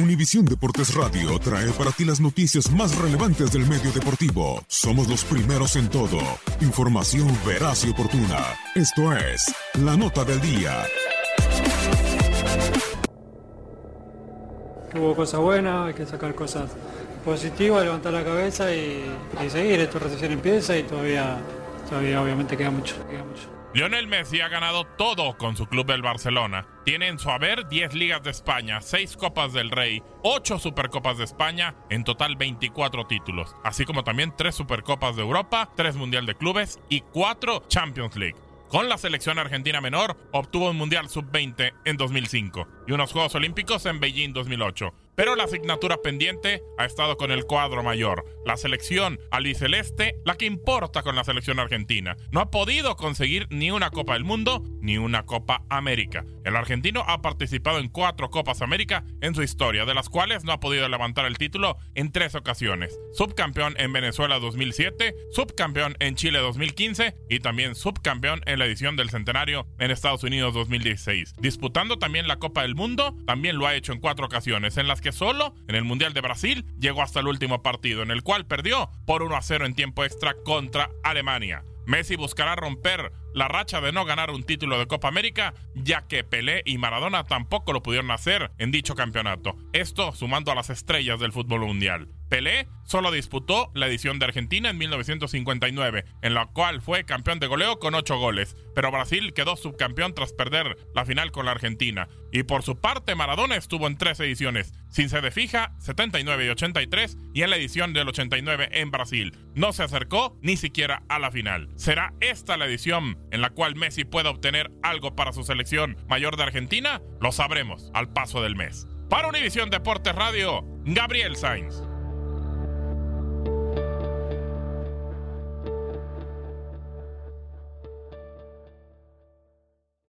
Univisión Deportes Radio trae para ti las noticias más relevantes del medio deportivo. Somos los primeros en todo. Información veraz y oportuna. Esto es La Nota del Día. Hubo cosas buenas, hay que sacar cosas positivas, levantar la cabeza y, seguir. Esto recién empieza y todavía, todavía obviamente queda mucho, queda mucho. Lionel Messi ha ganado todo con su club del Barcelona. Tiene en su haber 10 ligas de España, 6 Copas del Rey, 8 Supercopas de España, en total 24 títulos, así como también 3 Supercopas de Europa, 3 Mundial de Clubes y 4 Champions League. Con la selección argentina menor obtuvo un Mundial Sub-20 en 2005 y unos Juegos Olímpicos en Beijing 2008. Pero la asignatura pendiente ha estado con el cuadro mayor, la selección albiceleste, la que importa con la selección argentina. No ha podido conseguir ni una Copa del Mundo ni una Copa América. El argentino ha participado en cuatro Copas América en su historia, de las cuales no ha podido levantar el título en tres ocasiones. Subcampeón en Venezuela 2007, subcampeón en Chile 2015 y también subcampeón en la edición del centenario en Estados Unidos 2016. Disputando también la Copa del Mundo, también lo ha hecho en cuatro ocasiones, en las que solo en el Mundial de Brasil llegó hasta el último partido, en el cual perdió por 1 a 0 en tiempo extra contra Alemania. Messi buscará romper la racha de no ganar un título de Copa América, ya que Pelé y Maradona tampoco lo pudieron hacer en dicho campeonato. Esto sumando a las estrellas del fútbol mundial. Pelé solo disputó la edición de Argentina en 1959, en la cual fue campeón de goleo con 8 goles, pero Brasil quedó subcampeón tras perder la final con la Argentina. Y por su parte, Maradona estuvo en tres ediciones, sin sede fija, 79 y 83, y en la edición del 89 en Brasil. No se acercó ni siquiera a la final. ¿Será esta la edición en la cual Messi pueda obtener algo para su selección mayor de Argentina? Lo sabremos al paso del mes. Para Univisión Deportes Radio, Gabriel Sainz.